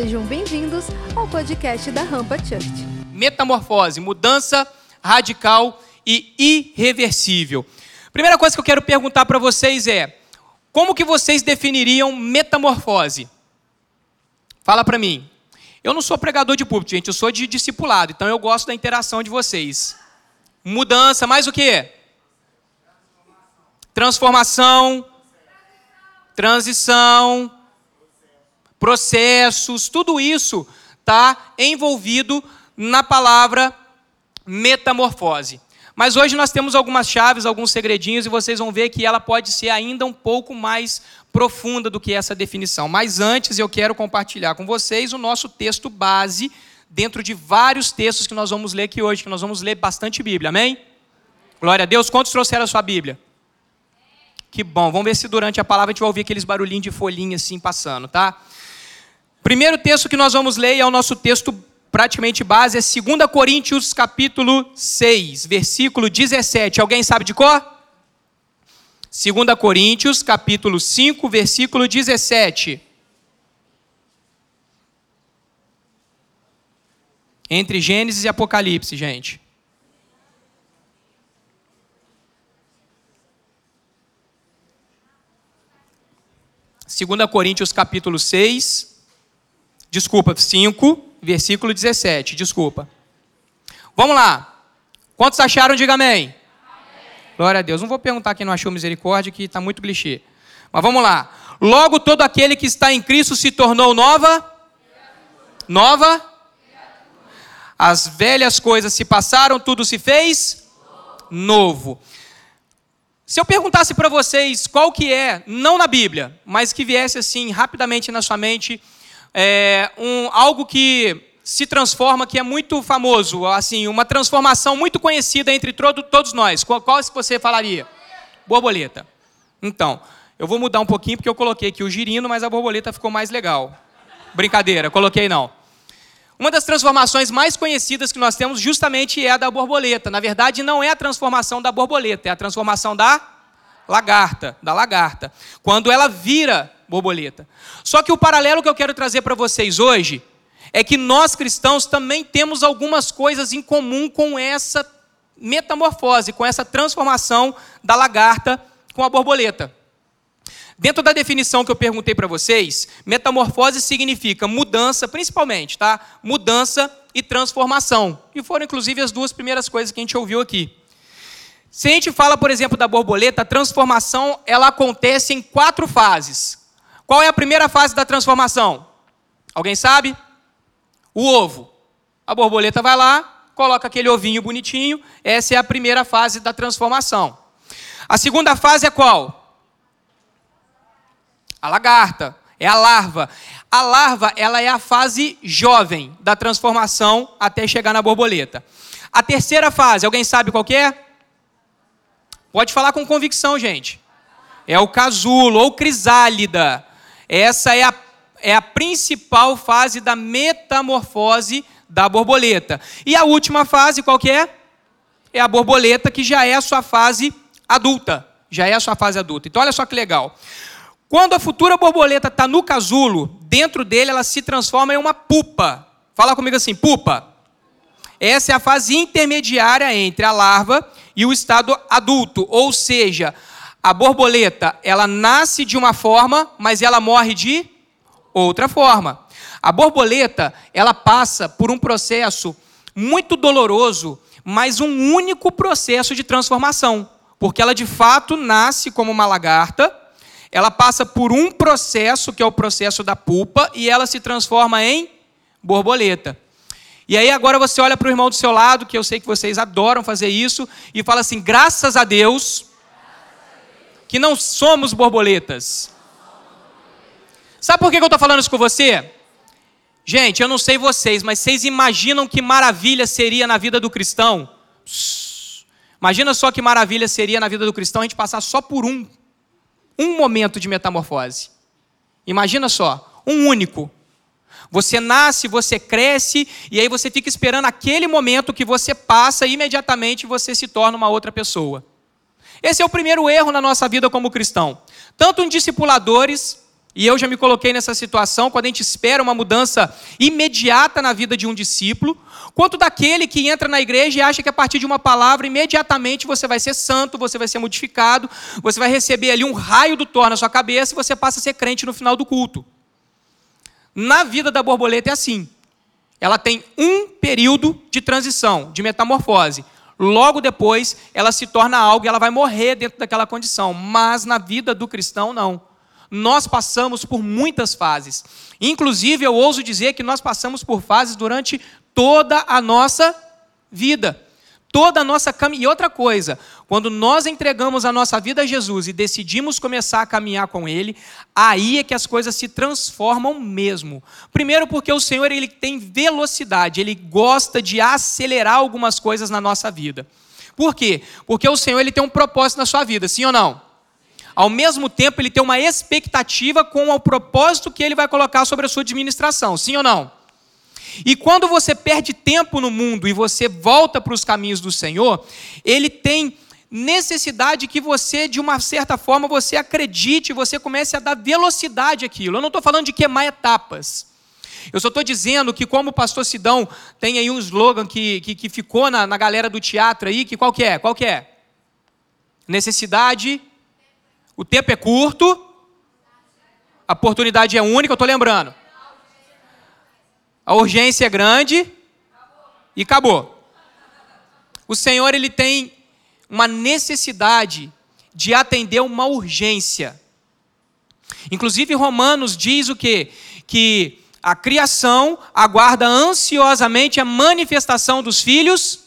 Sejam bem-vindos ao podcast da Rampa Church. Metamorfose, mudança radical e irreversível. Primeira coisa que eu quero perguntar para vocês é: como que vocês definiriam metamorfose? Fala para mim. Eu não sou pregador de público, gente, eu sou de discipulado, então eu gosto da interação de vocês. Mudança, mais o quê? Transformação, transição, processos, tudo isso está envolvido na palavra metamorfose. Mas hoje nós temos algumas chaves, alguns segredinhos, e vocês vão ver que ela pode ser ainda um pouco mais profunda do que essa definição. Mas antes eu quero compartilhar com vocês o nosso texto base, dentro de vários textos que nós vamos ler aqui hoje, que nós vamos ler bastante Bíblia, amém? Glória a Deus. Quantos trouxeram a sua Bíblia? Que bom. Vamos ver se durante a palavra a gente vai ouvir aqueles barulhinhos de folhinha assim passando, tá? Primeiro texto que nós vamos ler, e é o nosso texto praticamente base, é 2 Coríntios capítulo 6, versículo 17. Alguém sabe de cor? 2 Coríntios capítulo 5, versículo 17. Entre Gênesis e Apocalipse, gente. Segunda Coríntios capítulo 6, Desculpa, 5, versículo 17. Desculpa. Vamos lá. Quantos acharam? Diga amém. amém. Glória a Deus. Não vou perguntar quem não achou misericórdia, que está muito clichê. Mas vamos lá. Logo, todo aquele que está em Cristo se tornou nova. Nova. As velhas coisas se passaram, tudo se fez novo. Se eu perguntasse para vocês qual que é, não na Bíblia, mas que viesse assim rapidamente na sua mente, é, um, algo que se transforma, que é muito famoso, assim, uma transformação muito conhecida entre todo, todos nós. Qual, qual você falaria? Borboleta. Então, eu vou mudar um pouquinho porque eu coloquei aqui o girino, mas a borboleta ficou mais legal. Brincadeira, coloquei não. Uma das transformações mais conhecidas que nós temos justamente é a da borboleta. Na verdade, não é a transformação da borboleta, é a transformação da lagarta, da lagarta. Quando ela vira borboleta. Só que o paralelo que eu quero trazer para vocês hoje é que nós cristãos também temos algumas coisas em comum com essa metamorfose, com essa transformação da lagarta com a borboleta. Dentro da definição que eu perguntei para vocês, metamorfose significa mudança, principalmente, tá? Mudança e transformação. E foram inclusive as duas primeiras coisas que a gente ouviu aqui. Se a gente fala, por exemplo, da borboleta, a transformação ela acontece em quatro fases. Qual é a primeira fase da transformação? Alguém sabe? O ovo. A borboleta vai lá, coloca aquele ovinho bonitinho. Essa é a primeira fase da transformação. A segunda fase é qual? A lagarta. É a larva. A larva, ela é a fase jovem da transformação até chegar na borboleta. A terceira fase, alguém sabe qual é? Pode falar com convicção, gente. É o casulo ou crisálida. Essa é a, é a principal fase da metamorfose da borboleta. E a última fase, qual que é? É a borboleta, que já é a sua fase adulta. Já é a sua fase adulta. Então, olha só que legal. Quando a futura borboleta está no casulo, dentro dele ela se transforma em uma pupa. Fala comigo assim, pupa. Essa é a fase intermediária entre a larva e o estado adulto, ou seja, a borboleta, ela nasce de uma forma, mas ela morre de outra forma. A borboleta, ela passa por um processo muito doloroso, mas um único processo de transformação, porque ela de fato nasce como uma lagarta, ela passa por um processo, que é o processo da pupa, e ela se transforma em borboleta. E aí agora você olha para o irmão do seu lado, que eu sei que vocês adoram fazer isso, e fala assim: graças a Deus, que não somos borboletas. Sabe por que eu estou falando isso com você? Gente, eu não sei vocês, mas vocês imaginam que maravilha seria na vida do cristão? Imagina só que maravilha seria na vida do cristão a gente passar só por um, um momento de metamorfose. Imagina só, um único. Você nasce, você cresce, e aí você fica esperando aquele momento que você passa e imediatamente você se torna uma outra pessoa. Esse é o primeiro erro na nossa vida como cristão. Tanto em discipuladores, e eu já me coloquei nessa situação quando a gente espera uma mudança imediata na vida de um discípulo, quanto daquele que entra na igreja e acha que a partir de uma palavra, imediatamente você vai ser santo, você vai ser modificado, você vai receber ali um raio do Thor na sua cabeça e você passa a ser crente no final do culto. Na vida da borboleta é assim. Ela tem um período de transição, de metamorfose. Logo depois, ela se torna algo e ela vai morrer dentro daquela condição. Mas na vida do cristão, não nós passamos por muitas fases. Inclusive, eu ouso dizer que nós passamos por fases durante toda a nossa vida. Toda a nossa caminhada. E outra coisa, quando nós entregamos a nossa vida a Jesus e decidimos começar a caminhar com Ele, aí é que as coisas se transformam mesmo. Primeiro, porque o Senhor ele tem velocidade, Ele gosta de acelerar algumas coisas na nossa vida. Por quê? Porque o Senhor ele tem um propósito na sua vida, sim ou não? Ao mesmo tempo, ele tem uma expectativa com o propósito que ele vai colocar sobre a sua administração, sim ou não? E quando você perde tempo no mundo e você volta para os caminhos do Senhor, ele tem necessidade que você, de uma certa forma, você acredite, você comece a dar velocidade àquilo. Eu não estou falando de queimar etapas. Eu só estou dizendo que, como o pastor Sidão tem aí um slogan que, que, que ficou na, na galera do teatro aí, que qual que é? Qual que é? Necessidade o tempo é curto, a oportunidade é única, eu estou lembrando. A urgência é grande e acabou. O Senhor ele tem uma necessidade de atender uma urgência. Inclusive Romanos diz o quê? Que a criação aguarda ansiosamente a manifestação dos filhos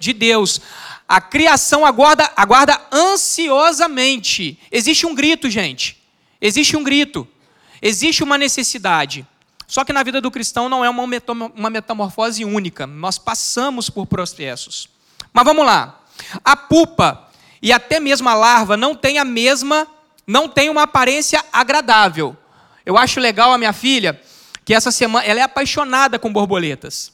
de Deus. A criação aguarda, aguarda ansiosamente. Existe um grito, gente. Existe um grito. Existe uma necessidade. Só que na vida do cristão não é uma metamorfose única. Nós passamos por processos. Mas vamos lá. A pupa e até mesmo a larva não tem a mesma, não tem uma aparência agradável. Eu acho legal a minha filha que essa semana ela é apaixonada com borboletas.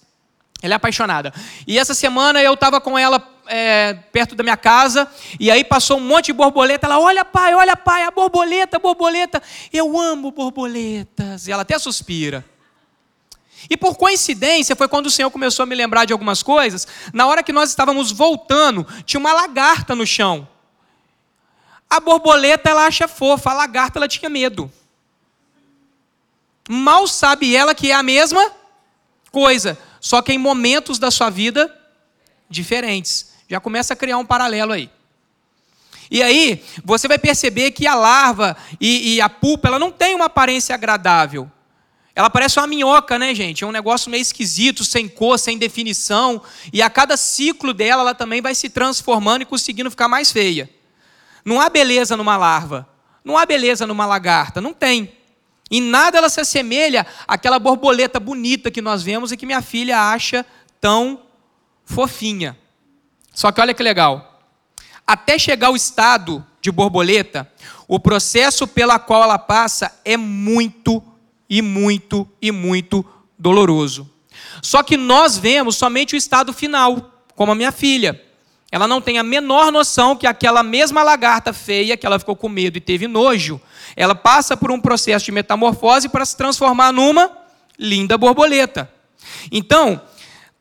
Ela é apaixonada. E essa semana eu estava com ela é, perto da minha casa, e aí passou um monte de borboleta. Ela, olha, pai, olha, pai, a borboleta, borboleta. Eu amo borboletas. E ela até suspira. E por coincidência, foi quando o Senhor começou a me lembrar de algumas coisas. Na hora que nós estávamos voltando, tinha uma lagarta no chão. A borboleta ela acha fofa, a lagarta ela tinha medo. Mal sabe ela que é a mesma coisa, só que em momentos da sua vida diferentes. Já começa a criar um paralelo aí. E aí, você vai perceber que a larva e, e, a pupa, ela não tem uma aparência agradável. Ela parece uma minhoca, né, gente? É um negócio meio esquisito, sem cor, sem definição. E a cada ciclo dela, ela também vai se transformando e conseguindo ficar mais feia. Não há beleza numa larva. Não há beleza numa lagarta. Não tem. Em nada ela se assemelha àquela borboleta bonita que nós vemos e que minha filha acha tão fofinha. Só que olha que legal. Até chegar ao estado de borboleta, o processo pela qual ela passa é muito e muito e muito doloroso. Só que nós vemos somente o estado final, como a minha filha. Ela não tem a menor noção que aquela mesma lagarta feia, que ela ficou com medo e teve nojo, ela passa por um processo de metamorfose para se transformar numa linda borboleta. Então,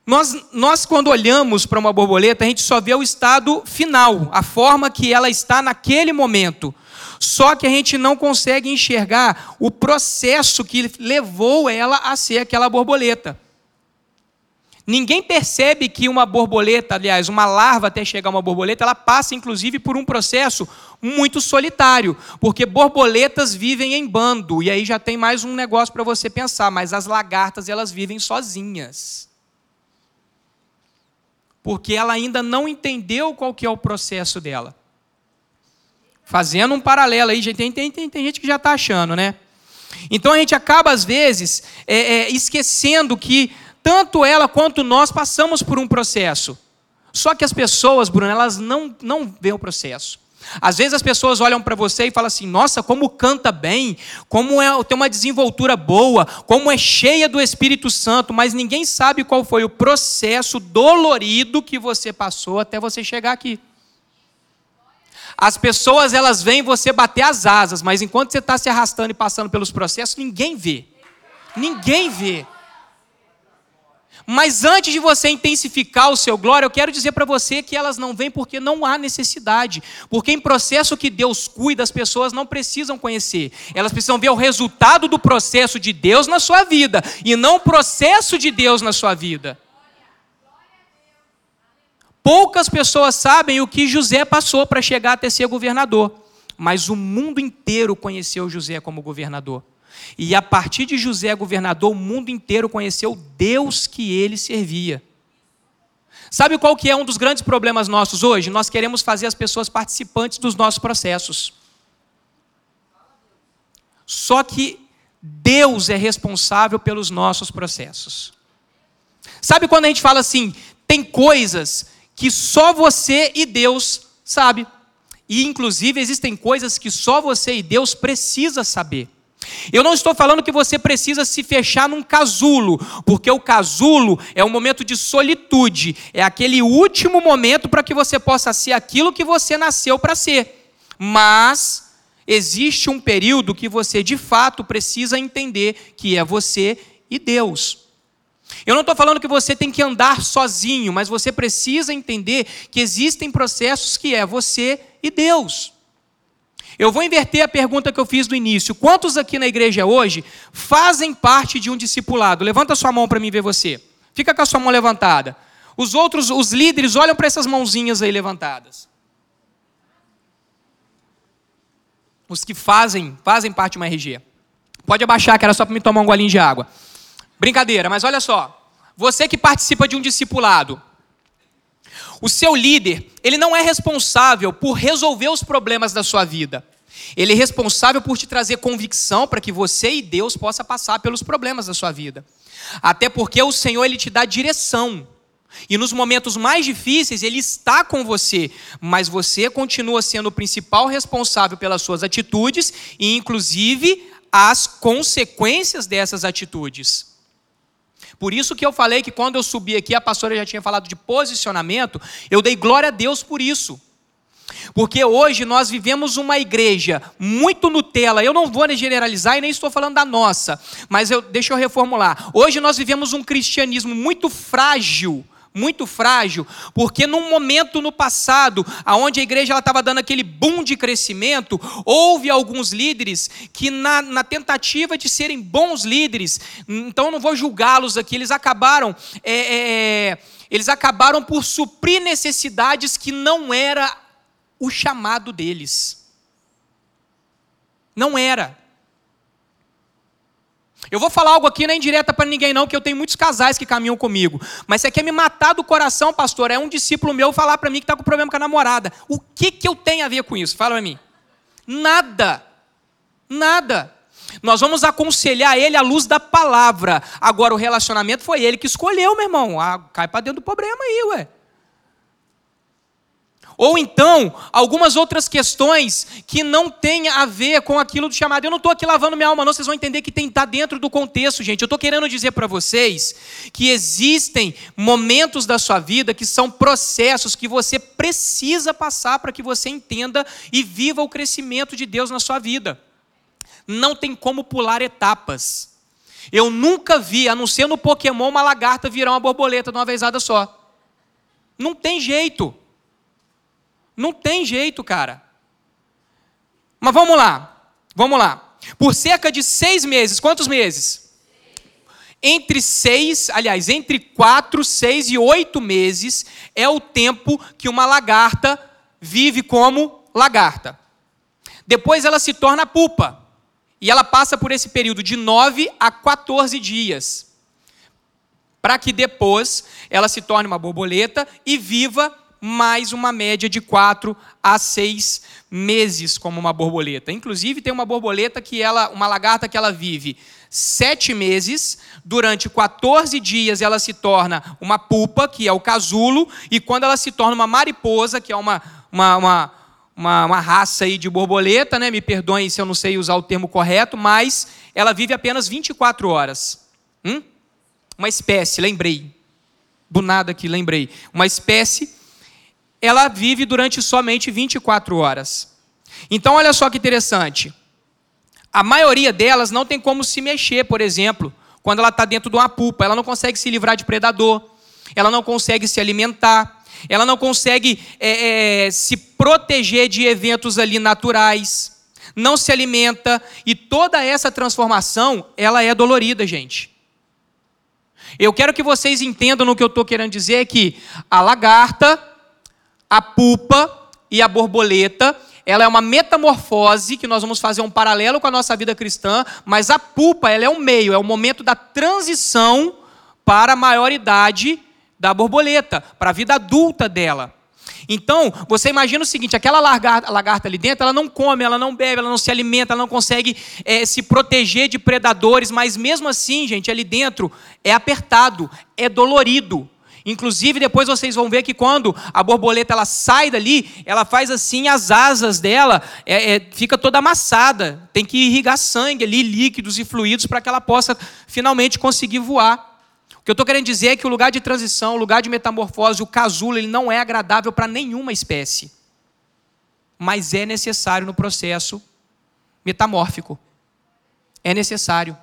nós, nós, quando olhamos para uma borboleta, a gente só vê o estado final, a forma que ela está naquele momento. Só que a gente não consegue enxergar o processo que levou ela a ser aquela borboleta. Ninguém percebe que uma borboleta, aliás, uma larva até chegar a uma borboleta, ela passa inclusive por um processo muito solitário, porque borboletas vivem em bando, e aí já tem mais um negócio para você pensar, mas as lagartas elas vivem sozinhas porque ela ainda não entendeu qual que é o processo dela. Fazendo um paralelo aí, tem, tem, tem, tem gente que já está achando, né? Então a gente acaba, às vezes, é, é, esquecendo que tanto ela quanto nós passamos por um processo. Só que as pessoas, Bruno, elas não, não veem o processo. Às vezes as pessoas olham para você e falam assim: nossa, como canta bem, como é, tem uma desenvoltura boa, como é cheia do Espírito Santo, mas ninguém sabe qual foi o processo dolorido que você passou até você chegar aqui. as pessoas elas veem você bater as asas, mas enquanto você está se arrastando e passando pelos processos, ninguém vê. Ninguém vê. Mas antes de você intensificar o seu glória, eu quero dizer para você que elas não vêm porque não há necessidade. Porque em processo que Deus cuida, as pessoas não precisam conhecer. Elas precisam ver o resultado do processo de Deus na sua vida e não o processo de Deus na sua vida. Poucas pessoas sabem o que José passou para chegar até ser governador, mas o mundo inteiro conheceu José como governador. E a partir de José governador, o mundo inteiro conheceu Deus que ele servia. Sabe qual que é um dos grandes problemas nossos hoje? Nós queremos fazer as pessoas participantes dos nossos processos. Só que Deus é responsável pelos nossos processos. Sabe quando a gente fala assim, tem coisas que só você e Deus sabe. E inclusive existem coisas que só você e Deus precisa saber. Eu não estou falando que você precisa se fechar num casulo, porque o casulo é um momento de solitude, é aquele último momento para que você possa ser aquilo que você nasceu para ser. Mas existe um período que você de fato precisa entender que é você e Deus. Eu não estou falando que você tem que andar sozinho, mas você precisa entender que existem processos que é você e Deus. Eu vou inverter a pergunta que eu fiz no início. Quantos aqui na igreja hoje fazem parte de um discipulado? Levanta sua mão para mim ver você. Fica com a sua mão levantada. Os outros, os líderes, olham para essas mãozinhas aí levantadas. Os que fazem, fazem parte de uma RG. Pode abaixar, que era só para me tomar um golinho de água. Brincadeira, mas olha só. Você que participa de um discipulado, o seu líder, ele não é responsável por resolver os problemas da sua vida. Ele é responsável por te trazer convicção para que você e Deus possa passar pelos problemas da sua vida. Até porque o Senhor ele te dá direção. E nos momentos mais difíceis ele está com você, mas você continua sendo o principal responsável pelas suas atitudes e inclusive as consequências dessas atitudes. Por isso que eu falei que quando eu subi aqui, a pastora já tinha falado de posicionamento, eu dei glória a Deus por isso. Porque hoje nós vivemos uma igreja muito Nutella. Eu não vou generalizar e nem estou falando da nossa, mas eu, deixa eu reformular. Hoje nós vivemos um cristianismo muito frágil muito frágil, porque num momento no passado, aonde a igreja estava dando aquele boom de crescimento, houve alguns líderes que na, na tentativa de serem bons líderes, então não vou julgá-los aqui, eles acabaram é, é, eles acabaram por suprir necessidades que não era o chamado deles. Não era. Eu vou falar algo aqui, não é indireta para ninguém, não, que eu tenho muitos casais que caminham comigo. Mas você quer me matar do coração, pastor? É um discípulo meu falar para mim que está com problema com a namorada. O que, que eu tenho a ver com isso? Fala para mim. Nada. Nada. Nós vamos aconselhar ele à luz da palavra. Agora, o relacionamento foi ele que escolheu, meu irmão. Ah, cai para dentro do problema aí, ué. Ou então, algumas outras questões que não têm a ver com aquilo do chamado. Eu não estou aqui lavando minha alma, não, vocês vão entender que tem tá dentro do contexto, gente. Eu estou querendo dizer para vocês que existem momentos da sua vida que são processos que você precisa passar para que você entenda e viva o crescimento de Deus na sua vida. Não tem como pular etapas. Eu nunca vi, a não ser no Pokémon, uma lagarta virar uma borboleta de uma vezada só. Não tem jeito. Não tem jeito, cara. Mas vamos lá, vamos lá. Por cerca de seis meses, quantos meses? Entre seis, aliás, entre quatro, seis e oito meses é o tempo que uma lagarta vive como lagarta. Depois ela se torna pupa. E ela passa por esse período de 9 a 14 dias. Para que depois ela se torne uma borboleta e viva mais uma média de 4 a 6 meses como uma borboleta. Inclusive tem uma borboleta que ela, uma lagarta que ela vive sete meses, durante 14 dias ela se torna uma pupa, que é o casulo, e quando ela se torna uma mariposa, que é uma, uma, uma, uma, uma raça aí de borboleta, né? me perdoem se eu não sei usar o termo correto, mas ela vive apenas 24 horas. Hum? Uma espécie, lembrei. Do nada aqui, lembrei. Uma espécie ela vive durante somente 24 horas. Então, olha só que interessante. A maioria delas não tem como se mexer, por exemplo, quando ela está dentro de uma pupa. Ela não consegue se livrar de predador, ela não consegue se alimentar, ela não consegue é, é, se proteger de eventos ali naturais, não se alimenta, e toda essa transformação, ela é dolorida, gente. Eu quero que vocês entendam no que eu estou querendo dizer que a lagarta, a pupa e a borboleta, ela é uma metamorfose, que nós vamos fazer um paralelo com a nossa vida cristã, mas a pupa, ela é o meio, é o momento da transição para a maioridade da borboleta, para a vida adulta dela. Então, você imagina o seguinte: aquela lagarta, lagarta, ali dentro, ela não come, ela não bebe, ela não se alimenta, ela não consegue é, se proteger de predadores, mas mesmo assim, gente, ali dentro é apertado, é dolorido. Inclusive, depois vocês vão ver que quando a borboleta ela sai dali, ela faz assim, as asas dela é, é, fica toda amassada. Tem que irrigar sangue ali, líquidos e fluidos, para que ela possa finalmente conseguir voar. O que eu estou querendo dizer é que o lugar de transição, o lugar de metamorfose, o casulo, ele não é agradável para nenhuma espécie. Mas é necessário no processo metamórfico. É necessário.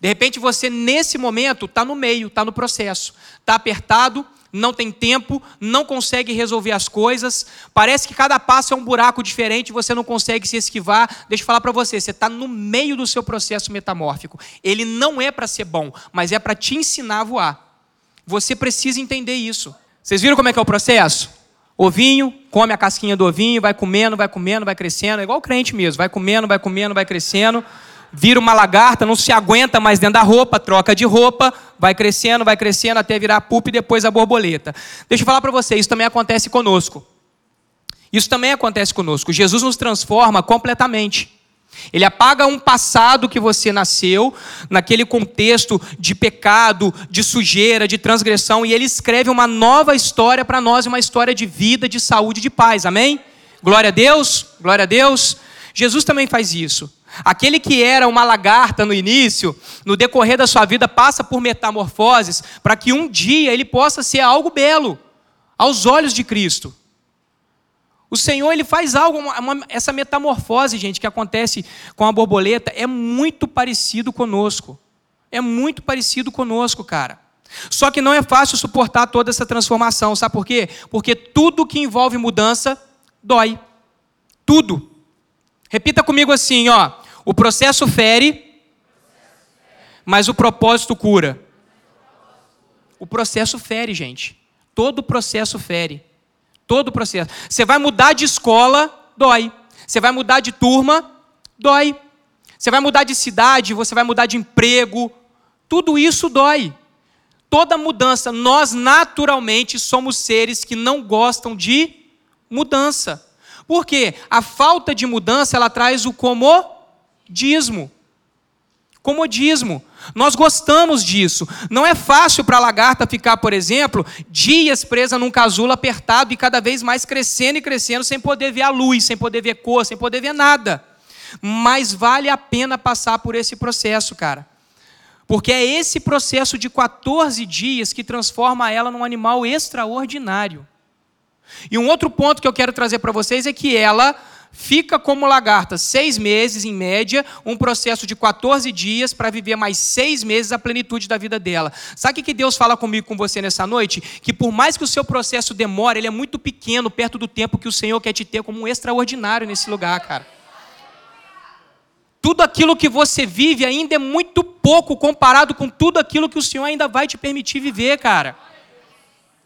De repente você, nesse momento, está no meio, está no processo, está apertado, não tem tempo, não consegue resolver as coisas, parece que cada passo é um buraco diferente, você não consegue se esquivar. Deixa eu falar para você, você está no meio do seu processo metamórfico. Ele não é para ser bom, mas é para te ensinar a voar. Você precisa entender isso. Vocês viram como é que é o processo? Ovinho, come a casquinha do ovinho, vai comendo, vai comendo, vai crescendo, é igual o crente mesmo, vai comendo, vai comendo, vai crescendo vira uma lagarta, não se aguenta mais dentro da roupa, troca de roupa, vai crescendo, vai crescendo até virar pupa e depois a borboleta. Deixa eu falar para você, isso também acontece conosco. Isso também acontece conosco. Jesus nos transforma completamente. Ele apaga um passado que você nasceu, naquele contexto de pecado, de sujeira, de transgressão, e ele escreve uma nova história para nós, uma história de vida, de saúde, de paz. Amém? Glória a Deus, glória a Deus. Jesus também faz isso. Aquele que era uma lagarta no início, no decorrer da sua vida, passa por metamorfoses para que um dia ele possa ser algo belo aos olhos de Cristo. O Senhor ele faz algo, uma, uma, essa metamorfose, gente, que acontece com a borboleta, é muito parecido conosco. É muito parecido conosco, cara. Só que não é fácil suportar toda essa transformação, sabe por quê? Porque tudo que envolve mudança dói. Tudo. Repita comigo assim, ó. O processo fere, mas o propósito cura. O processo fere, gente. Todo processo fere. Todo processo. Você vai mudar de escola, dói. Você vai mudar de turma, dói. Você vai mudar de cidade, você vai mudar de emprego. Tudo isso dói. Toda mudança, nós naturalmente somos seres que não gostam de mudança. Por quê? A falta de mudança ela traz o comodismo. Comodismo. Nós gostamos disso. Não é fácil para a lagarta ficar, por exemplo, dias presa num casulo apertado e cada vez mais crescendo e crescendo sem poder ver a luz, sem poder ver cor, sem poder ver nada. Mas vale a pena passar por esse processo, cara. Porque é esse processo de 14 dias que transforma ela num animal extraordinário. E um outro ponto que eu quero trazer para vocês é que ela fica como lagarta seis meses, em média, um processo de 14 dias para viver mais seis meses a plenitude da vida dela. Sabe o que Deus fala comigo, com você nessa noite? Que por mais que o seu processo demore, ele é muito pequeno perto do tempo que o Senhor quer te ter como um extraordinário nesse lugar, cara. Tudo aquilo que você vive ainda é muito pouco comparado com tudo aquilo que o Senhor ainda vai te permitir viver, cara.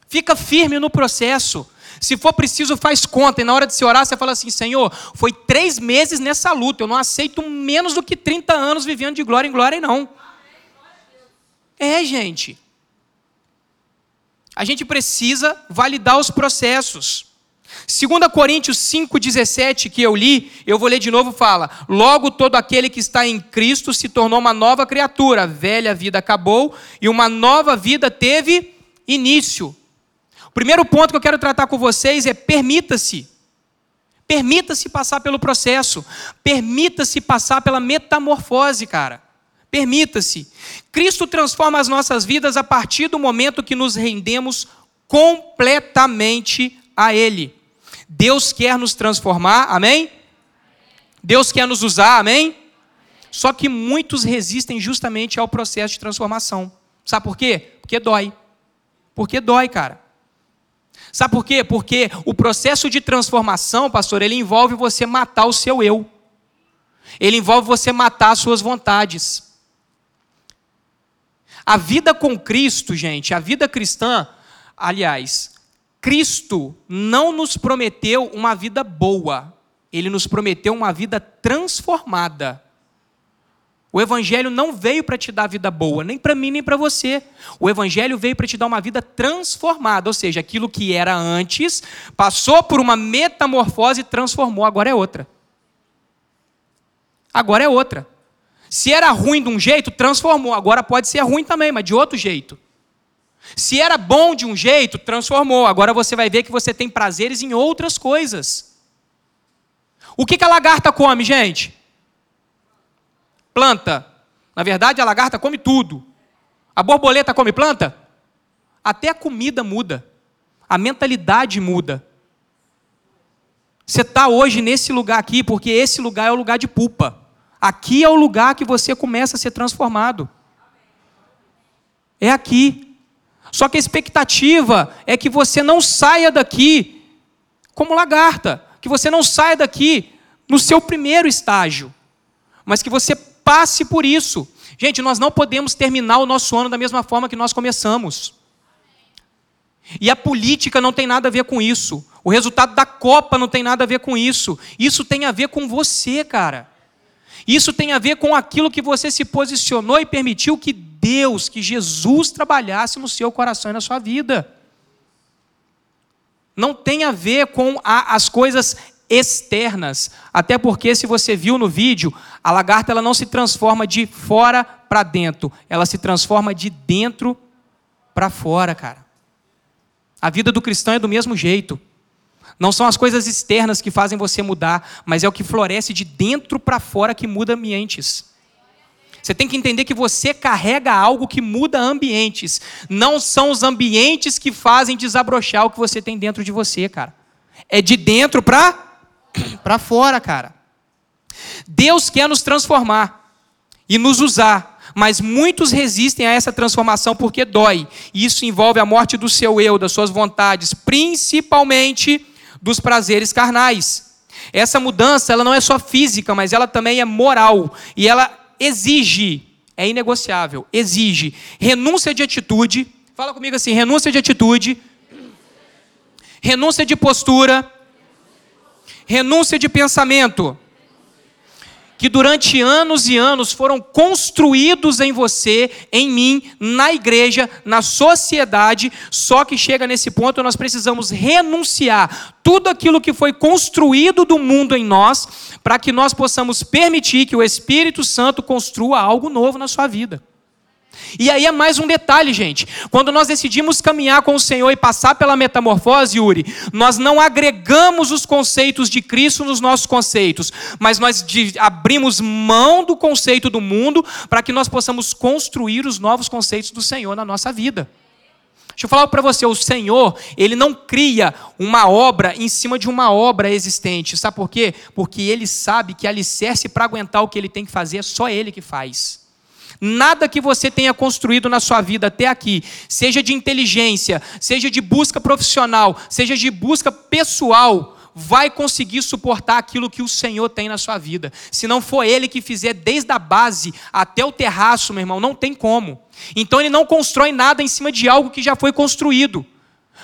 Fica firme no processo. Se for preciso, faz conta. E na hora de se orar, você fala assim: Senhor, foi três meses nessa luta. Eu não aceito menos do que 30 anos vivendo de glória em glória, não. É, gente. A gente precisa validar os processos. 2 Coríntios 5,17, que eu li, eu vou ler de novo, fala: Logo todo aquele que está em Cristo se tornou uma nova criatura, a velha vida acabou e uma nova vida teve início. O primeiro ponto que eu quero tratar com vocês é permita-se. Permita-se passar pelo processo. Permita-se passar pela metamorfose, cara. Permita-se. Cristo transforma as nossas vidas a partir do momento que nos rendemos completamente a Ele. Deus quer nos transformar, amém? Deus quer nos usar, amém? Só que muitos resistem justamente ao processo de transformação. Sabe por quê? Porque dói. Porque dói, cara. Sabe por quê? Porque o processo de transformação, pastor, ele envolve você matar o seu eu. Ele envolve você matar as suas vontades. A vida com Cristo, gente, a vida cristã, aliás, Cristo não nos prometeu uma vida boa, ele nos prometeu uma vida transformada. O Evangelho não veio para te dar vida boa, nem para mim, nem para você. O Evangelho veio para te dar uma vida transformada, ou seja, aquilo que era antes, passou por uma metamorfose e transformou, agora é outra. Agora é outra. Se era ruim de um jeito, transformou, agora pode ser ruim também, mas de outro jeito. Se era bom de um jeito, transformou, agora você vai ver que você tem prazeres em outras coisas. O que, que a lagarta come, gente? Planta. Na verdade, a lagarta come tudo. A borboleta come planta? Até a comida muda. A mentalidade muda. Você está hoje nesse lugar aqui porque esse lugar é o lugar de pupa. Aqui é o lugar que você começa a ser transformado. É aqui. Só que a expectativa é que você não saia daqui como lagarta, que você não saia daqui no seu primeiro estágio, mas que você passe por isso. Gente, nós não podemos terminar o nosso ano da mesma forma que nós começamos. E a política não tem nada a ver com isso. O resultado da Copa não tem nada a ver com isso. Isso tem a ver com você, cara. Isso tem a ver com aquilo que você se posicionou e permitiu que Deus, que Jesus trabalhasse no seu coração e na sua vida. Não tem a ver com a, as coisas externas. Até porque, se você viu no vídeo, a lagarta ela não se transforma de fora para dentro, ela se transforma de dentro para fora, cara. A vida do cristão é do mesmo jeito. Não são as coisas externas que fazem você mudar, mas é o que floresce de dentro para fora que muda ambientes. Você tem que entender que você carrega algo que muda ambientes. Não são os ambientes que fazem desabrochar o que você tem dentro de você, cara. É de dentro para para fora, cara. Deus quer nos transformar e nos usar, mas muitos resistem a essa transformação porque dói. E isso envolve a morte do seu eu, das suas vontades, principalmente dos prazeres carnais. Essa mudança, ela não é só física, mas ela também é moral e ela exige, é inegociável, exige renúncia de atitude. Fala comigo assim, renúncia de atitude, renúncia de postura, renúncia de pensamento, que durante anos e anos foram construídos em você, em mim, na igreja, na sociedade, só que chega nesse ponto nós precisamos renunciar tudo aquilo que foi construído do mundo em nós, para que nós possamos permitir que o Espírito Santo construa algo novo na sua vida. E aí é mais um detalhe, gente. Quando nós decidimos caminhar com o Senhor e passar pela metamorfose, Yuri, nós não agregamos os conceitos de Cristo nos nossos conceitos, mas nós abrimos mão do conceito do mundo para que nós possamos construir os novos conceitos do Senhor na nossa vida. Deixa eu falar para você, o Senhor, ele não cria uma obra em cima de uma obra existente. Sabe por quê? Porque ele sabe que alicerce para aguentar o que ele tem que fazer é só ele que faz. Nada que você tenha construído na sua vida até aqui, seja de inteligência, seja de busca profissional, seja de busca pessoal, vai conseguir suportar aquilo que o Senhor tem na sua vida. Se não for Ele que fizer desde a base até o terraço, meu irmão, não tem como. Então Ele não constrói nada em cima de algo que já foi construído.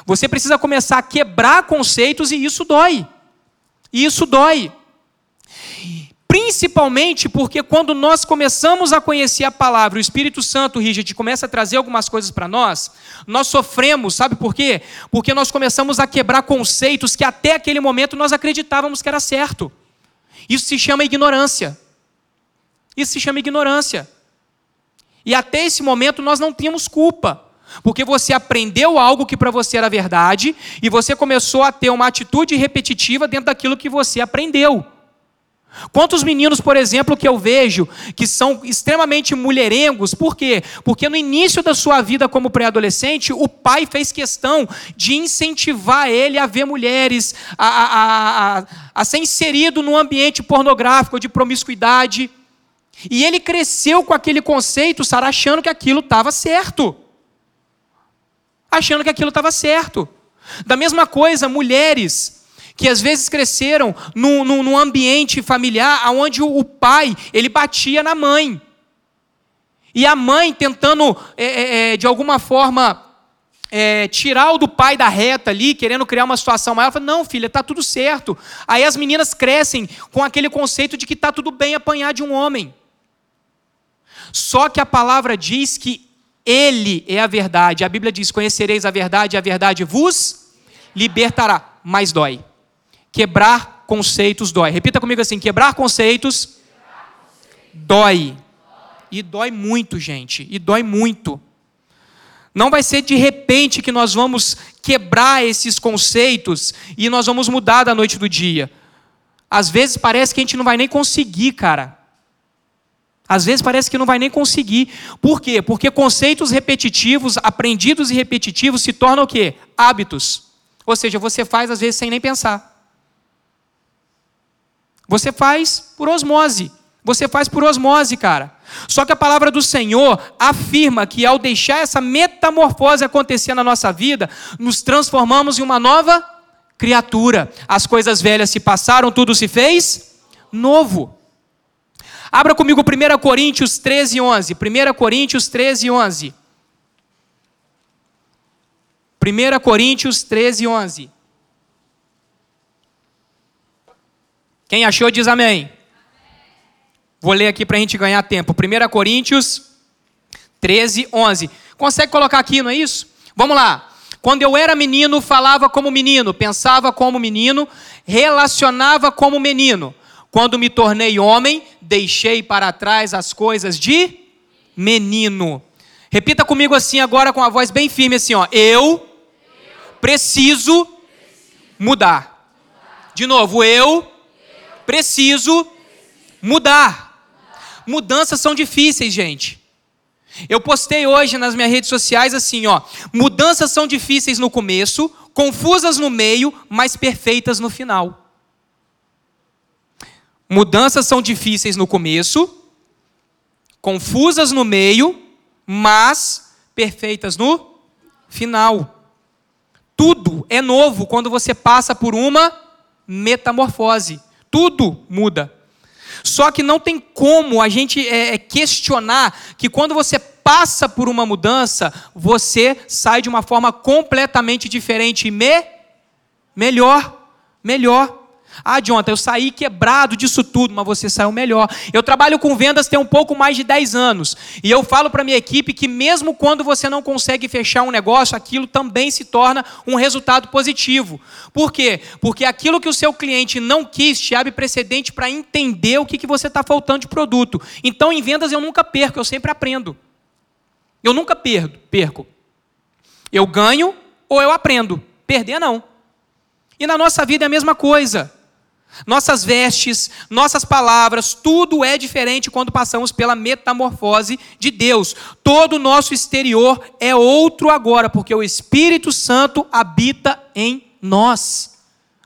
Você precisa começar a quebrar conceitos e isso dói. E isso dói. Principalmente porque quando nós começamos a conhecer a palavra, o Espírito Santo, Richard, começa a trazer algumas coisas para nós, nós sofremos, sabe por quê? Porque nós começamos a quebrar conceitos que até aquele momento nós acreditávamos que era certo. Isso se chama ignorância. Isso se chama ignorância. E até esse momento nós não tínhamos culpa. Porque você aprendeu algo que para você era verdade e você começou a ter uma atitude repetitiva dentro daquilo que você aprendeu. Quantos meninos, por exemplo, que eu vejo que são extremamente mulherengos, por quê? Porque no início da sua vida como pré-adolescente, o pai fez questão de incentivar ele a ver mulheres, a, a, a, a ser inserido num ambiente pornográfico, de promiscuidade. E ele cresceu com aquele conceito, Sara, achando que aquilo estava certo. Achando que aquilo estava certo. Da mesma coisa, mulheres que às vezes cresceram num, num, num ambiente familiar onde o, pai ele batia na mãe. E a mãe tentando, é, é, é, de alguma forma, é, tirar o do pai da reta ali, querendo criar uma situação maior, fala, não, filha, está tudo certo. Aí as meninas crescem com aquele conceito de que está tudo bem apanhar de um homem. Só que a palavra diz que ele é a verdade. A Bíblia diz: Conhecereis a verdade, a verdade vos libertará. Mas dói. Quebrar conceitos dói. Repita comigo assim: quebrar conceitos dói. E dói muito, gente. E dói muito. Não vai ser de repente que nós vamos quebrar esses conceitos e nós vamos mudar da noite do dia. Às vezes parece que a gente não vai nem conseguir, cara. Às vezes parece que não vai nem conseguir. Por quê? Porque conceitos repetitivos, aprendidos e repetitivos, se tornam o quê? Hábitos. Ou seja, você faz às vezes sem nem pensar. Você faz por osmose. Você faz por osmose, cara. Só que a palavra do Senhor afirma que ao deixar essa metamorfose acontecer na nossa vida, nos transformamos em uma nova criatura. As coisas velhas se passaram, tudo se fez novo. Abra comigo 1 Coríntios 13, 11. 1 Coríntios 13, 11. 1 Coríntios 13, 11. Quem achou diz amém. Vou ler aqui para a gente ganhar tempo. 1 Coríntios 13, 11. Consegue colocar aqui, não é isso? Vamos lá. Quando eu era menino, falava como menino, pensava como menino, relacionava como menino. Quando me tornei homem, deixei para trás as coisas de menino. Repita comigo assim agora com a voz bem firme assim, ó. Eu preciso mudar. De novo, eu preciso mudar. Mudanças são difíceis, gente. Eu postei hoje nas minhas redes sociais assim, ó, mudanças são difíceis no começo, confusas no meio, mas perfeitas no final. Mudanças são difíceis no começo, confusas no meio, mas perfeitas no final. Tudo é novo quando você passa por uma metamorfose. Tudo muda. Só que não tem como a gente é, é questionar que quando você passa por uma mudança, você sai de uma forma completamente diferente e me melhor, melhor. Ah, Jonathan, eu saí quebrado disso tudo, mas você saiu melhor. Eu trabalho com vendas tem um pouco mais de 10 anos. E eu falo para minha equipe que mesmo quando você não consegue fechar um negócio, aquilo também se torna um resultado positivo. Por quê? Porque aquilo que o seu cliente não quis te abre precedente para entender o que, que você está faltando de produto. Então, em vendas eu nunca perco, eu sempre aprendo. Eu nunca perdo, perco. Eu ganho ou eu aprendo. Perder não. E na nossa vida é a mesma coisa. Nossas vestes, nossas palavras, tudo é diferente quando passamos pela metamorfose de Deus. Todo o nosso exterior é outro agora, porque o Espírito Santo habita em nós.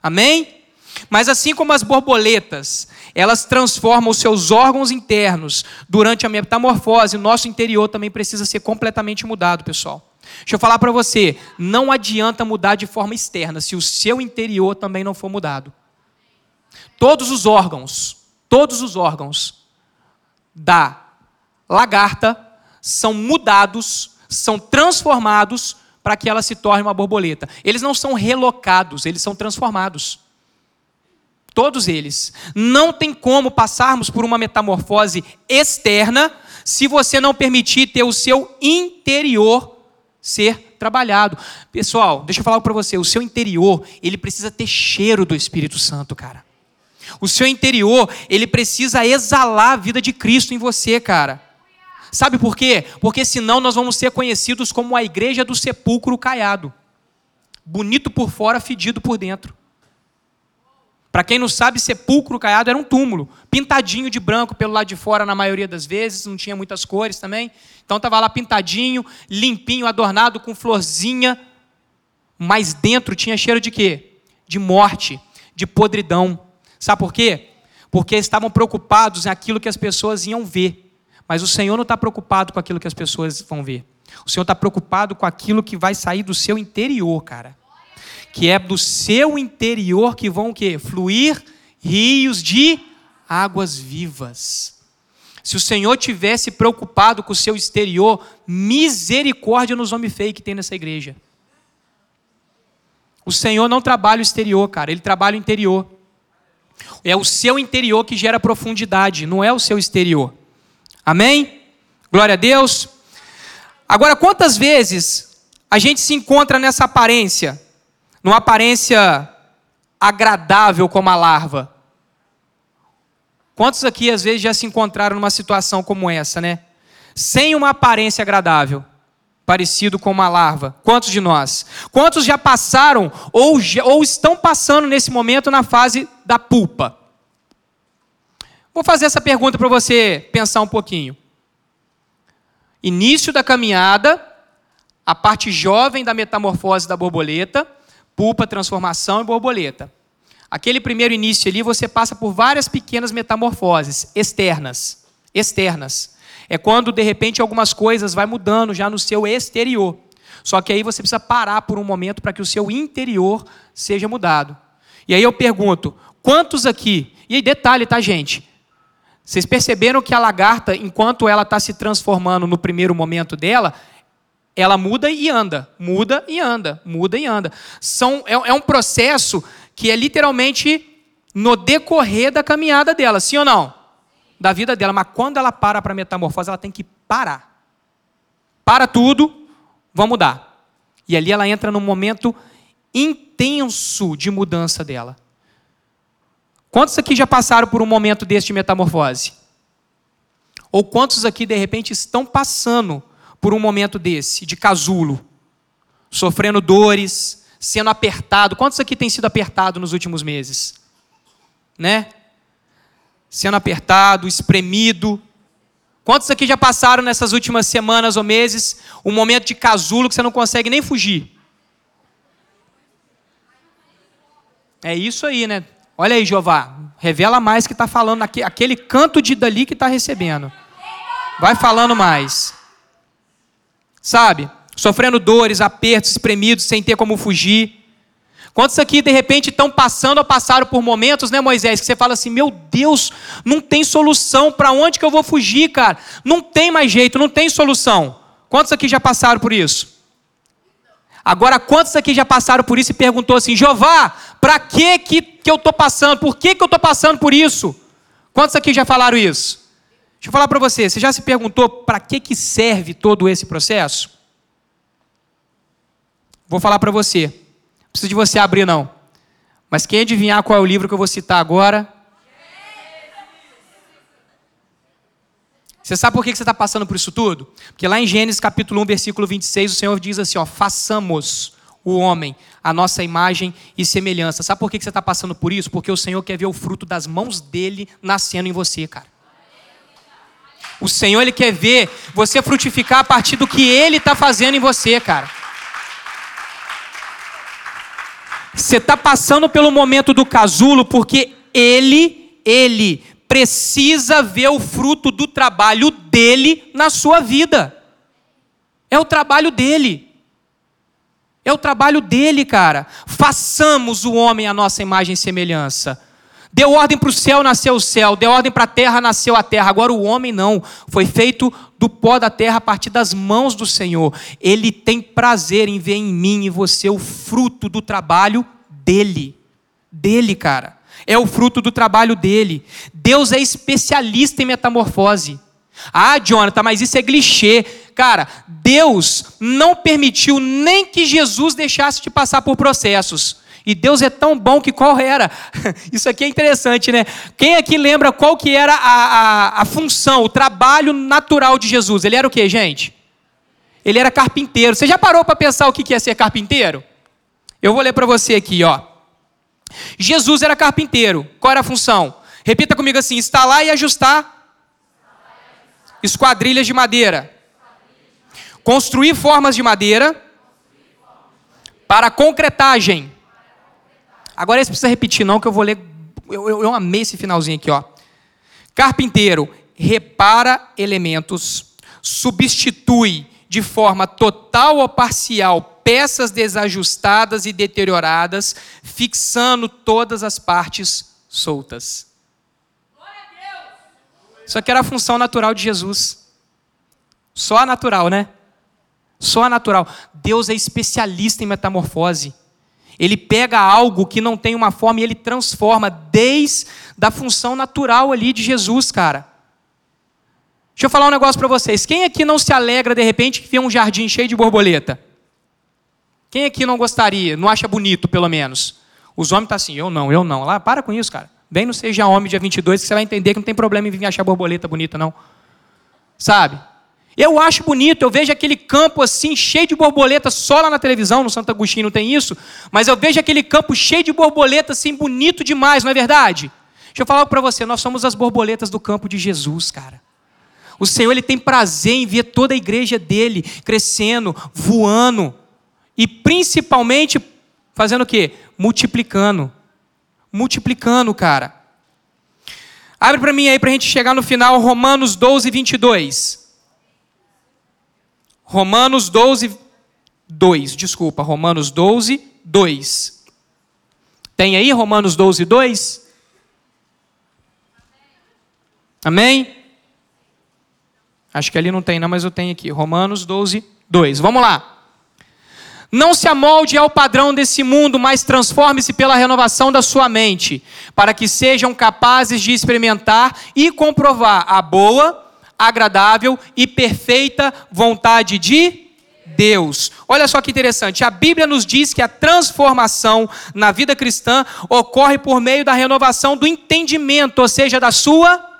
Amém? Mas assim como as borboletas, elas transformam os seus órgãos internos durante a metamorfose, nosso interior também precisa ser completamente mudado, pessoal. Deixa eu falar para você, não adianta mudar de forma externa se o seu interior também não for mudado. Todos os órgãos, todos os órgãos da lagarta são mudados, são transformados para que ela se torne uma borboleta. Eles não são relocados, eles são transformados. Todos eles. Não tem como passarmos por uma metamorfose externa se você não permitir ter o seu interior ser trabalhado. Pessoal, deixa eu falar para você, o seu interior, ele precisa ter cheiro do Espírito Santo, cara. O seu interior, ele precisa exalar a vida de Cristo em você, cara. Sabe por quê? Porque senão nós vamos ser conhecidos como a igreja do sepulcro caiado. Bonito por fora, fedido por dentro. Para quem não sabe, sepulcro caiado era um túmulo, pintadinho de branco pelo lado de fora na maioria das vezes, não tinha muitas cores também. Então estava lá pintadinho, limpinho, adornado com florzinha, mas dentro tinha cheiro de quê? De morte, de podridão. Sabe por quê? Porque estavam preocupados em aquilo que as pessoas iam ver. Mas o Senhor não está preocupado com aquilo que as pessoas vão ver. O Senhor está preocupado com aquilo que vai sair do seu interior, cara que é do seu interior que vão o quê? Fluir rios de águas vivas. Se o Senhor tivesse preocupado com o seu exterior, misericórdia nos homens feios que tem nessa igreja. O Senhor não trabalha o exterior, cara, ele trabalha o interior. É o seu interior que gera profundidade, não é o seu exterior. Amém? Glória a Deus. Agora, quantas vezes a gente se encontra nessa aparência? numa aparência agradável como a larva. Quantos aqui às vezes já se encontraram numa situação como essa, né? Sem uma aparência agradável, parecido com uma larva. Quantos de nós? Quantos já passaram ou, ou estão passando nesse momento na fase da pulpa? Vou fazer essa pergunta para você pensar um pouquinho. Início da caminhada, a parte jovem da metamorfose da borboleta, Pulpa, transformação e borboleta. Aquele primeiro início ali, você passa por várias pequenas metamorfoses externas. Externas. É quando, de repente, algumas coisas vai mudando já no seu exterior. Só que aí você precisa parar por um momento para que o seu interior seja mudado. E aí eu pergunto: quantos aqui? E aí, detalhe, tá, gente? Vocês perceberam que a lagarta, enquanto ela está se transformando no primeiro momento dela, ela muda e anda, muda e anda, muda e anda. São, é, é um processo que é literalmente no decorrer da caminhada dela, sim ou não? Da vida dela. Mas quando ela para para metamorfose, ela tem que parar. Para tudo, vamos mudar. E ali ela entra num momento intenso de mudança dela. Quantos aqui já passaram por um momento desse de metamorfose? Ou quantos aqui, de repente, estão passando por um momento desse, de casulo, sofrendo dores, sendo apertado. Quantos aqui têm sido apertado nos últimos meses? Né? Sendo apertado, espremido. Quantos aqui já passaram nessas últimas semanas ou meses um momento de casulo que você não consegue nem fugir? É isso aí, né? Olha aí, Jeová. Revela mais que está falando, aquele canto de dali que está recebendo. Vai falando mais sabe? Sofrendo dores, apertos, espremidos, sem ter como fugir. Quantos aqui de repente estão passando ou passaram por momentos, né, Moisés, que você fala assim: meu Deus, não tem solução, para onde que eu vou fugir, cara? Não tem mais jeito, não tem solução. Quantos aqui já passaram por isso? Agora, quantos aqui já passaram por isso e perguntou assim: Jeová, para que, que que eu estou passando? Por que, que eu estou passando por isso? Quantos aqui já falaram isso? Deixa eu falar para você, você já se perguntou para que, que serve todo esse processo? Vou falar para você. Não precisa de você abrir, não. Mas quem adivinhar qual é o livro que eu vou citar agora? Você sabe por que você está passando por isso tudo? Porque lá em Gênesis capítulo 1, versículo 26, o Senhor diz assim: ó, façamos o homem a nossa imagem e semelhança. Sabe por que você está passando por isso? Porque o Senhor quer ver o fruto das mãos dele nascendo em você, cara. O Senhor, Ele quer ver você frutificar a partir do que Ele está fazendo em você, cara. Você está passando pelo momento do casulo porque Ele, Ele precisa ver o fruto do trabalho dele na sua vida. É o trabalho dele. É o trabalho dele, cara. Façamos o homem a nossa imagem e semelhança. Deu ordem para o céu, nasceu o céu. Deu ordem para a terra, nasceu a terra. Agora o homem não. Foi feito do pó da terra a partir das mãos do Senhor. Ele tem prazer em ver em mim e você o fruto do trabalho dele. Dele, cara. É o fruto do trabalho dele. Deus é especialista em metamorfose. Ah, Jonathan, mas isso é clichê. Cara, Deus não permitiu nem que Jesus deixasse de passar por processos. E Deus é tão bom que qual era? Isso aqui é interessante, né? Quem aqui lembra qual que era a, a, a função, o trabalho natural de Jesus? Ele era o que, gente? Ele era carpinteiro. Você já parou para pensar o que é ser carpinteiro? Eu vou ler para você aqui, ó. Jesus era carpinteiro. Qual era a função? Repita comigo assim: instalar e ajustar esquadrilhas de madeira. Construir formas de madeira para concretagem. Agora esse precisa repetir, não, que eu vou ler. Eu, eu, eu amei esse finalzinho aqui, ó. Carpinteiro repara elementos, substitui de forma total ou parcial peças desajustadas e deterioradas, fixando todas as partes soltas. Isso aqui era a função natural de Jesus. Só a natural, né? Só a natural. Deus é especialista em metamorfose. Ele pega algo que não tem uma forma e ele transforma desde a função natural ali de Jesus, cara. Deixa eu falar um negócio para vocês. Quem aqui não se alegra de repente que vê um jardim cheio de borboleta? Quem aqui não gostaria, não acha bonito pelo menos? Os homens estão tá assim, eu não, eu não. Lá, para com isso, cara. Bem no Seja Homem dia 22 que você vai entender que não tem problema em vir achar borboleta bonita, não. Sabe? Eu acho bonito, eu vejo aquele campo assim, cheio de borboleta, só lá na televisão, no Santo Agostinho não tem isso, mas eu vejo aquele campo cheio de borboleta assim, bonito demais, não é verdade? Deixa eu falar para você, nós somos as borboletas do campo de Jesus, cara. O Senhor ele tem prazer em ver toda a igreja dele crescendo, voando e principalmente fazendo o quê? Multiplicando multiplicando, cara. Abre para mim aí para a gente chegar no final, Romanos 12, 22. Romanos 12, 2, desculpa, Romanos 12, 2. Tem aí Romanos 12, 2? Amém? Acho que ali não tem, não, mas eu tenho aqui. Romanos 12, 2. Vamos lá. Não se amolde ao padrão desse mundo, mas transforme-se pela renovação da sua mente, para que sejam capazes de experimentar e comprovar a boa, agradável e perfeita vontade de Deus. Olha só que interessante, a Bíblia nos diz que a transformação na vida cristã ocorre por meio da renovação do entendimento, ou seja, da sua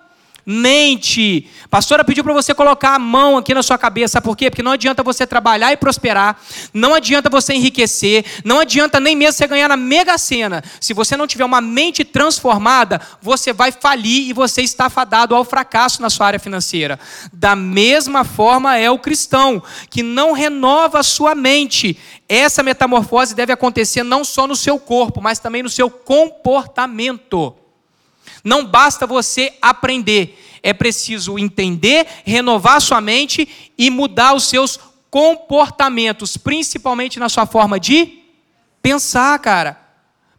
mente. Pastora pediu para você colocar a mão aqui na sua cabeça, por quê? Porque não adianta você trabalhar e prosperar, não adianta você enriquecer, não adianta nem mesmo você ganhar na mega sena. Se você não tiver uma mente transformada, você vai falir e você está fadado ao fracasso na sua área financeira. Da mesma forma é o cristão, que não renova a sua mente. Essa metamorfose deve acontecer não só no seu corpo, mas também no seu comportamento. Não basta você aprender, é preciso entender, renovar sua mente e mudar os seus comportamentos, principalmente na sua forma de pensar, cara.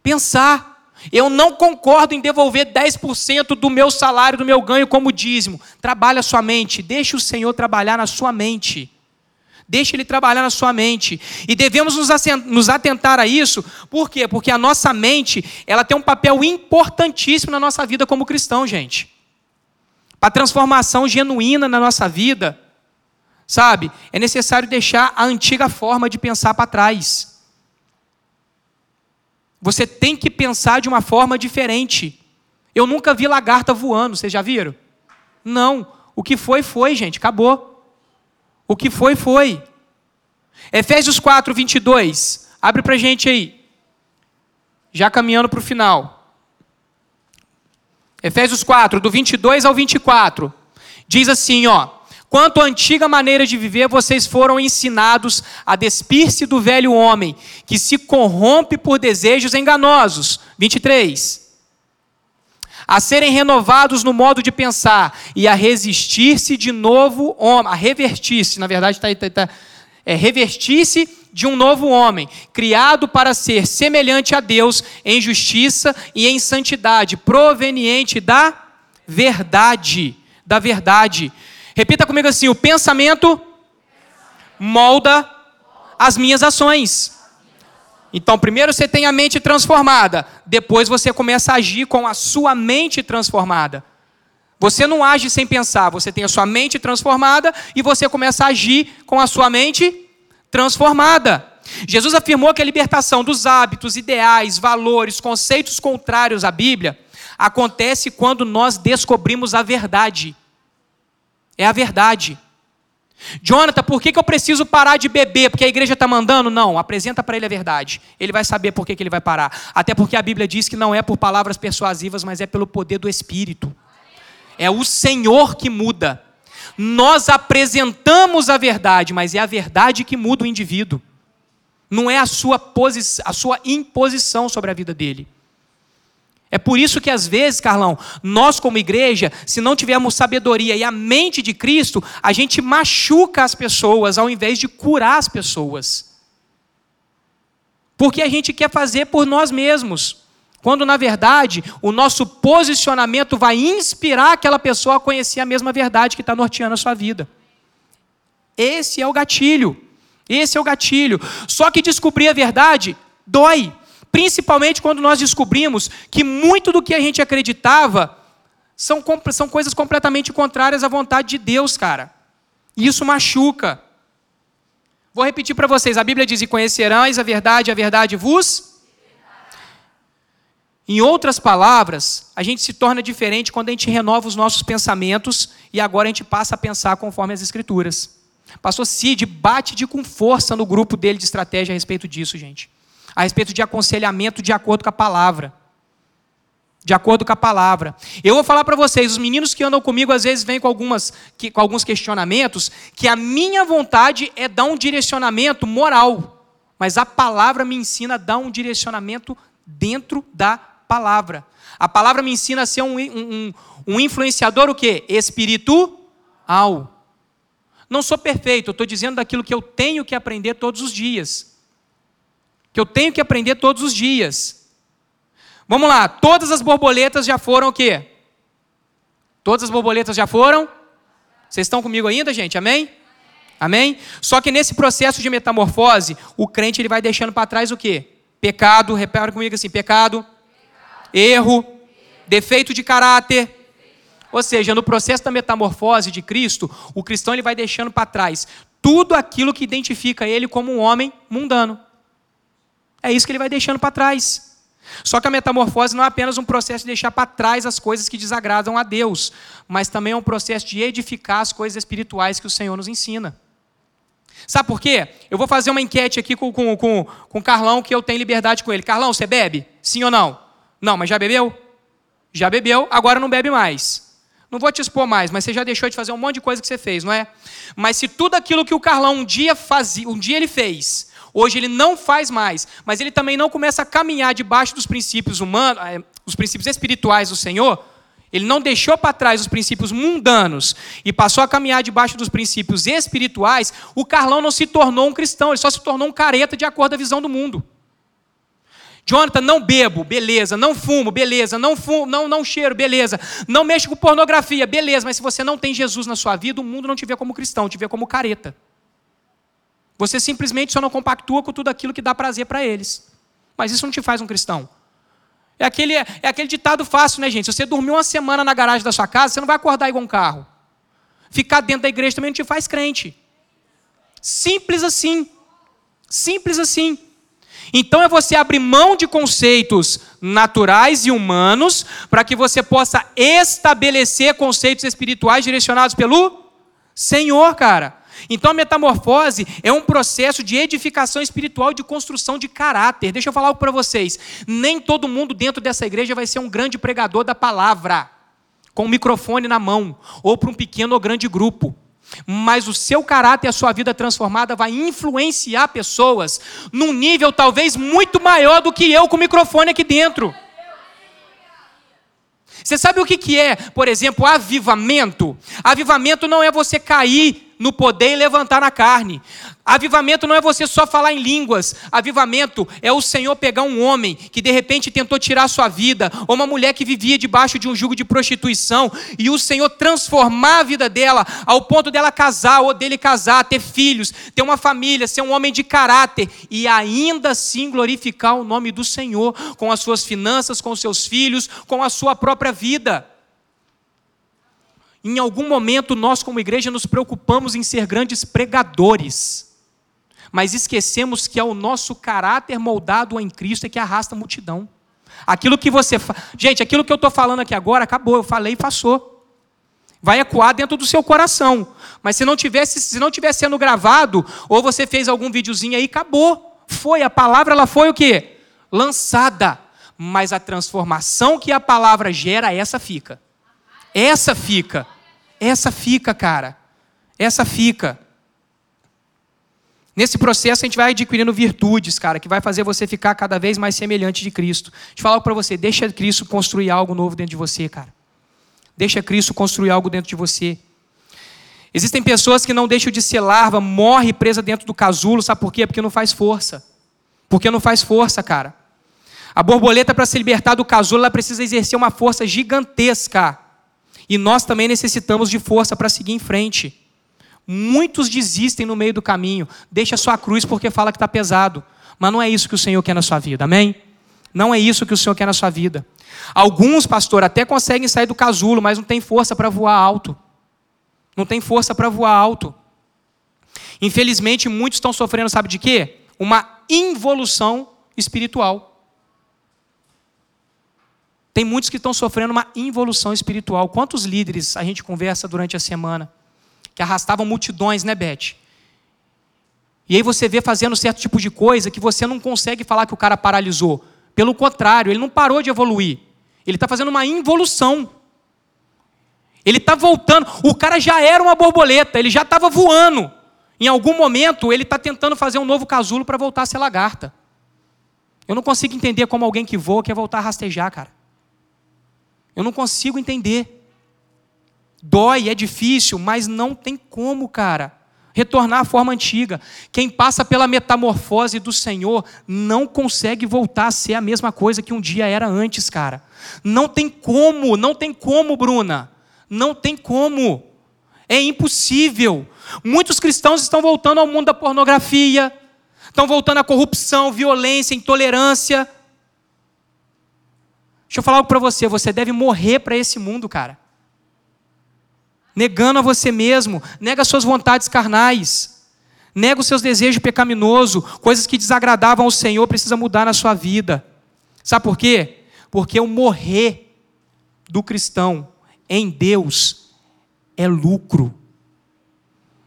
Pensar. Eu não concordo em devolver 10% do meu salário, do meu ganho como dízimo. Trabalha a sua mente, deixe o Senhor trabalhar na sua mente. Deixe ele trabalhar na sua mente. E devemos nos atentar a isso, por quê? Porque a nossa mente, ela tem um papel importantíssimo na nossa vida como cristão, gente. Para transformação genuína na nossa vida, sabe? É necessário deixar a antiga forma de pensar para trás. Você tem que pensar de uma forma diferente. Eu nunca vi lagarta voando, vocês já viram? Não. O que foi, foi, gente, acabou. O que foi, foi. Efésios 4, 22. Abre para a gente aí. Já caminhando para o final. Efésios 4, do 22 ao 24. Diz assim, ó. Quanto à antiga maneira de viver, vocês foram ensinados a despir-se do velho homem, que se corrompe por desejos enganosos. 23 a serem renovados no modo de pensar e a resistir-se de novo homem, a revertir-se, na verdade está tá, tá, é revertir-se de um novo homem, criado para ser semelhante a Deus em justiça e em santidade, proveniente da verdade, da verdade. Repita comigo assim: o pensamento molda as minhas ações. Então, primeiro você tem a mente transformada, depois você começa a agir com a sua mente transformada. Você não age sem pensar, você tem a sua mente transformada e você começa a agir com a sua mente transformada. Jesus afirmou que a libertação dos hábitos, ideais, valores, conceitos contrários à Bíblia acontece quando nós descobrimos a verdade. É a verdade. Jonathan, por que, que eu preciso parar de beber? Porque a igreja está mandando? Não, apresenta para ele a verdade. Ele vai saber por que, que ele vai parar. Até porque a Bíblia diz que não é por palavras persuasivas, mas é pelo poder do Espírito. É o Senhor que muda. Nós apresentamos a verdade, mas é a verdade que muda o indivíduo. Não é a sua, a sua imposição sobre a vida dele. É por isso que às vezes, Carlão, nós como igreja, se não tivermos sabedoria e a mente de Cristo, a gente machuca as pessoas ao invés de curar as pessoas. Porque a gente quer fazer por nós mesmos. Quando na verdade o nosso posicionamento vai inspirar aquela pessoa a conhecer a mesma verdade que está norteando a sua vida. Esse é o gatilho. Esse é o gatilho. Só que descobrir a verdade dói. Principalmente quando nós descobrimos que muito do que a gente acreditava são, são coisas completamente contrárias à vontade de Deus, cara. E isso machuca. Vou repetir para vocês: a Bíblia diz: E conhecerás a verdade, a verdade vos. Em outras palavras, a gente se torna diferente quando a gente renova os nossos pensamentos e agora a gente passa a pensar conforme as Escrituras. Pastor Cid bate de com força no grupo dele de estratégia a respeito disso, gente a respeito de aconselhamento de acordo com a palavra. De acordo com a palavra. Eu vou falar para vocês, os meninos que andam comigo às vezes vêm com, algumas, que, com alguns questionamentos, que a minha vontade é dar um direcionamento moral. Mas a palavra me ensina a dar um direcionamento dentro da palavra. A palavra me ensina a ser um, um, um influenciador o quê? Espiritual. Não sou perfeito, estou dizendo daquilo que eu tenho que aprender todos os dias que eu tenho que aprender todos os dias. Vamos lá, todas as borboletas já foram o quê? Todas as borboletas já foram? Vocês estão comigo ainda, gente? Amém? Amém? Só que nesse processo de metamorfose, o crente ele vai deixando para trás o quê? Pecado, repara comigo assim, pecado, pecado. Erro, erro, defeito de caráter. Ou seja, no processo da metamorfose de Cristo, o cristão ele vai deixando para trás tudo aquilo que identifica ele como um homem mundano. É isso que ele vai deixando para trás. Só que a metamorfose não é apenas um processo de deixar para trás as coisas que desagradam a Deus, mas também é um processo de edificar as coisas espirituais que o Senhor nos ensina. Sabe por quê? Eu vou fazer uma enquete aqui com, com, com, com o Carlão, que eu tenho liberdade com ele. Carlão, você bebe? Sim ou não? Não, mas já bebeu? Já bebeu, agora não bebe mais. Não vou te expor mais, mas você já deixou de fazer um monte de coisa que você fez, não é? Mas se tudo aquilo que o Carlão um dia fazia, um dia ele fez, Hoje ele não faz mais, mas ele também não começa a caminhar debaixo dos princípios humanos, eh, os princípios espirituais do Senhor. Ele não deixou para trás os princípios mundanos e passou a caminhar debaixo dos princípios espirituais. O Carlão não se tornou um cristão, ele só se tornou um careta de acordo com a visão do mundo. Jonathan, não bebo, beleza. Não fumo, beleza. Não fumo, não, não cheiro, beleza. Não mexo com pornografia, beleza. Mas se você não tem Jesus na sua vida, o mundo não te vê como cristão, te vê como careta. Você simplesmente só não compactua com tudo aquilo que dá prazer para eles. Mas isso não te faz um cristão. É aquele, é aquele ditado fácil, né, gente? Se você dormir uma semana na garagem da sua casa, você não vai acordar igual um carro. Ficar dentro da igreja também não te faz crente. Simples assim. Simples assim. Então é você abrir mão de conceitos naturais e humanos para que você possa estabelecer conceitos espirituais direcionados pelo Senhor, cara. Então a metamorfose é um processo de edificação espiritual e de construção de caráter. Deixa eu falar algo para vocês. Nem todo mundo dentro dessa igreja vai ser um grande pregador da palavra, com o microfone na mão, ou para um pequeno ou grande grupo. Mas o seu caráter e a sua vida transformada vai influenciar pessoas num nível talvez muito maior do que eu com o microfone aqui dentro. Você sabe o que é, por exemplo, avivamento? Avivamento não é você cair no poder e levantar na carne. Avivamento não é você só falar em línguas. Avivamento é o Senhor pegar um homem que de repente tentou tirar sua vida, ou uma mulher que vivia debaixo de um jugo de prostituição, e o Senhor transformar a vida dela ao ponto dela casar, ou dele casar, ter filhos, ter uma família, ser um homem de caráter, e ainda assim glorificar o nome do Senhor com as suas finanças, com os seus filhos, com a sua própria vida. Em algum momento, nós, como igreja, nos preocupamos em ser grandes pregadores, mas esquecemos que é o nosso caráter moldado em Cristo é que arrasta a multidão. Aquilo que você. Fa... Gente, aquilo que eu estou falando aqui agora, acabou, eu falei e passou. vai ecoar dentro do seu coração. Mas se não tivesse, se não tivesse sendo gravado, ou você fez algum videozinho aí, acabou. Foi a palavra, ela foi o quê? Lançada. Mas a transformação que a palavra gera, essa fica. Essa fica. Essa fica, cara. Essa fica. Nesse processo a gente vai adquirindo virtudes, cara, que vai fazer você ficar cada vez mais semelhante de Cristo. Deixa eu falar para você, deixa Cristo construir algo novo dentro de você, cara. Deixa Cristo construir algo dentro de você. Existem pessoas que não deixam de ser larva, morre presa dentro do casulo, sabe por quê? Porque não faz força. Porque não faz força, cara. A borboleta, para se libertar do casulo, ela precisa exercer uma força gigantesca. E nós também necessitamos de força para seguir em frente. Muitos desistem no meio do caminho, deixa a sua cruz porque fala que está pesado. Mas não é isso que o Senhor quer na sua vida, amém? Não é isso que o Senhor quer na sua vida. Alguns, pastor, até conseguem sair do casulo, mas não tem força para voar alto. Não tem força para voar alto. Infelizmente, muitos estão sofrendo, sabe de quê? Uma involução espiritual. Tem muitos que estão sofrendo uma involução espiritual. Quantos líderes a gente conversa durante a semana? que arrastavam multidões, né, Beth? E aí você vê fazendo certo tipo de coisa que você não consegue falar que o cara paralisou. Pelo contrário, ele não parou de evoluir. Ele está fazendo uma involução. Ele está voltando. O cara já era uma borboleta, ele já estava voando. Em algum momento, ele está tentando fazer um novo casulo para voltar a ser lagarta. Eu não consigo entender como alguém que voa quer voltar a rastejar, cara. Eu não consigo entender. Dói, é difícil, mas não tem como, cara. Retornar à forma antiga. Quem passa pela metamorfose do Senhor não consegue voltar a ser a mesma coisa que um dia era antes, cara. Não tem como, não tem como, Bruna. Não tem como. É impossível. Muitos cristãos estão voltando ao mundo da pornografia, estão voltando à corrupção, violência, intolerância. Deixa eu falar algo para você: você deve morrer para esse mundo, cara negando a você mesmo, nega suas vontades carnais, nega os seus desejos pecaminosos, coisas que desagradavam ao Senhor, precisa mudar na sua vida. Sabe por quê? Porque o morrer do cristão em Deus é lucro.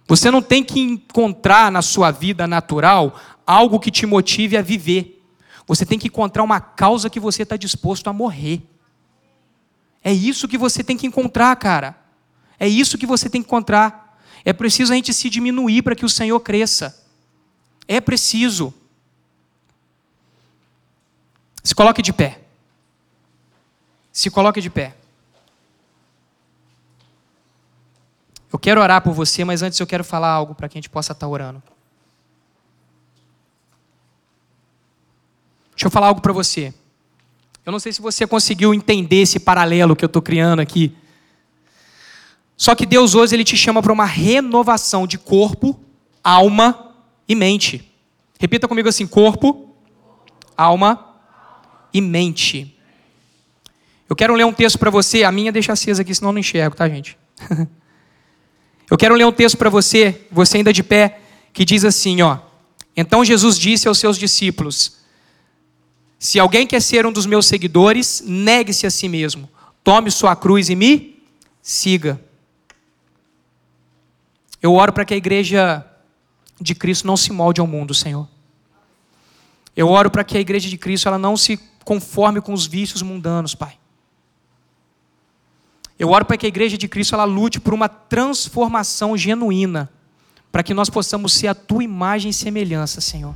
Você não tem que encontrar na sua vida natural algo que te motive a viver. Você tem que encontrar uma causa que você está disposto a morrer. É isso que você tem que encontrar, cara. É isso que você tem que encontrar. É preciso a gente se diminuir para que o Senhor cresça. É preciso. Se coloque de pé. Se coloque de pé. Eu quero orar por você, mas antes eu quero falar algo para que a gente possa estar orando. Eu falar algo para você. Eu não sei se você conseguiu entender esse paralelo que eu estou criando aqui só que Deus hoje ele te chama para uma renovação de corpo, alma e mente. Repita comigo assim: corpo, alma e mente. Eu quero ler um texto para você, a minha deixa acesa aqui, senão eu não enxergo, tá, gente? eu quero ler um texto para você, você ainda de pé, que diz assim, ó: Então Jesus disse aos seus discípulos: Se alguém quer ser um dos meus seguidores, negue-se a si mesmo, tome sua cruz e me siga. Eu oro para que a igreja de Cristo não se molde ao mundo, Senhor. Eu oro para que a igreja de Cristo ela não se conforme com os vícios mundanos, Pai. Eu oro para que a igreja de Cristo ela lute por uma transformação genuína, para que nós possamos ser a tua imagem e semelhança, Senhor.